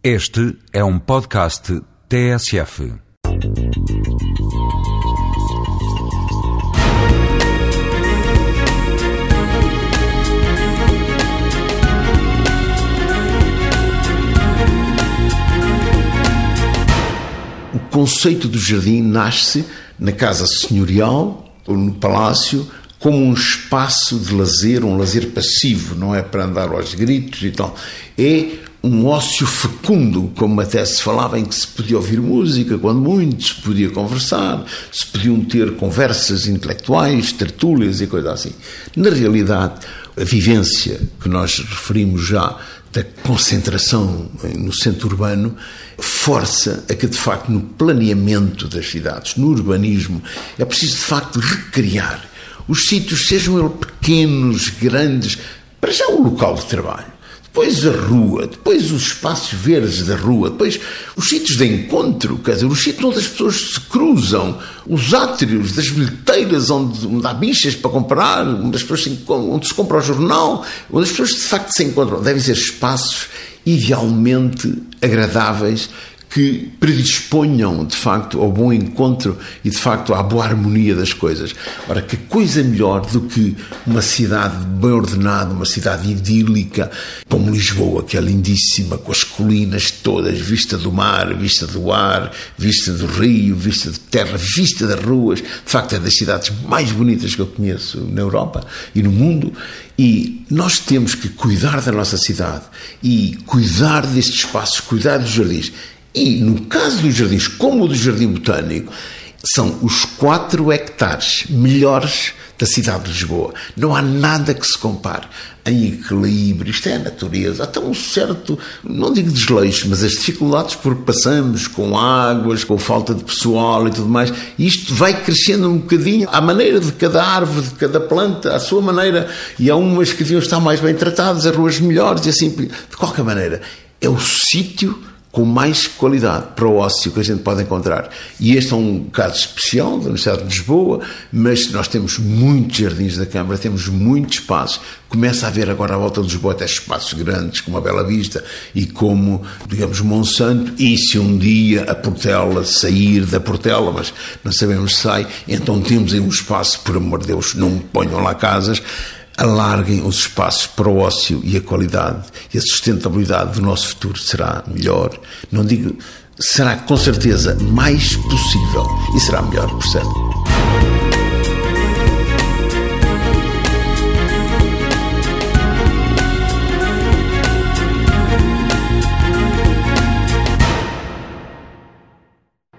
Este é um podcast TSF. O conceito do jardim nasce na casa senhorial ou no palácio como um espaço de lazer, um lazer passivo, não é para andar aos gritos e tal. É um ócio fecundo, como até se falava, em que se podia ouvir música, quando muito, se podia conversar, se podiam ter conversas intelectuais, tertúlias e coisas assim. Na realidade, a vivência que nós referimos já da concentração no centro urbano força a que, de facto, no planeamento das cidades, no urbanismo, é preciso, de facto, recriar os sítios, sejam eles pequenos, grandes, para já o local de trabalho depois a rua, depois os espaços verdes da rua, depois os sítios de encontro, quer dizer, os sítios onde as pessoas se cruzam, os átrios das bilheteiras onde, onde há bichas para comprar, onde, as pessoas se, onde se compra o jornal, onde as pessoas de facto se encontram. Devem ser espaços idealmente agradáveis que predisponham de facto ao bom encontro e de facto à boa harmonia das coisas. Ora, que coisa melhor do que uma cidade bem ordenada, uma cidade idílica, como Lisboa, que é lindíssima, com as colinas todas, vista do mar, vista do ar, vista do rio, vista de terra, vista das ruas. De facto, é das cidades mais bonitas que eu conheço na Europa e no mundo. E nós temos que cuidar da nossa cidade e cuidar destes espaços, cuidar dos jardins. E no caso dos jardins, como o do Jardim Botânico, são os 4 hectares melhores da cidade de Lisboa. Não há nada que se compare em equilíbrio, isto é a natureza, até um certo, não digo desleixo, mas as dificuldades por que passamos com águas, com falta de pessoal e tudo mais, isto vai crescendo um bocadinho à maneira de cada árvore, de cada planta, à sua maneira, e há umas que deviam estar mais bem tratadas, as ruas melhores e assim, de qualquer maneira, é o sítio com mais qualidade para o ócio que a gente pode encontrar. E este é um caso especial da Universidade de Lisboa, mas nós temos muitos jardins da Câmara, temos muitos espaços. Começa a haver agora à volta de Lisboa até espaços grandes, como a Bela Vista e como, digamos, Monsanto. E se um dia a Portela sair da Portela, mas não sabemos se sai, então temos aí um espaço, por amor de Deus, não ponham lá casas alarguem os espaços para o ócio e a qualidade e a sustentabilidade do nosso futuro será melhor. Não digo, será com certeza mais possível e será melhor, por certo.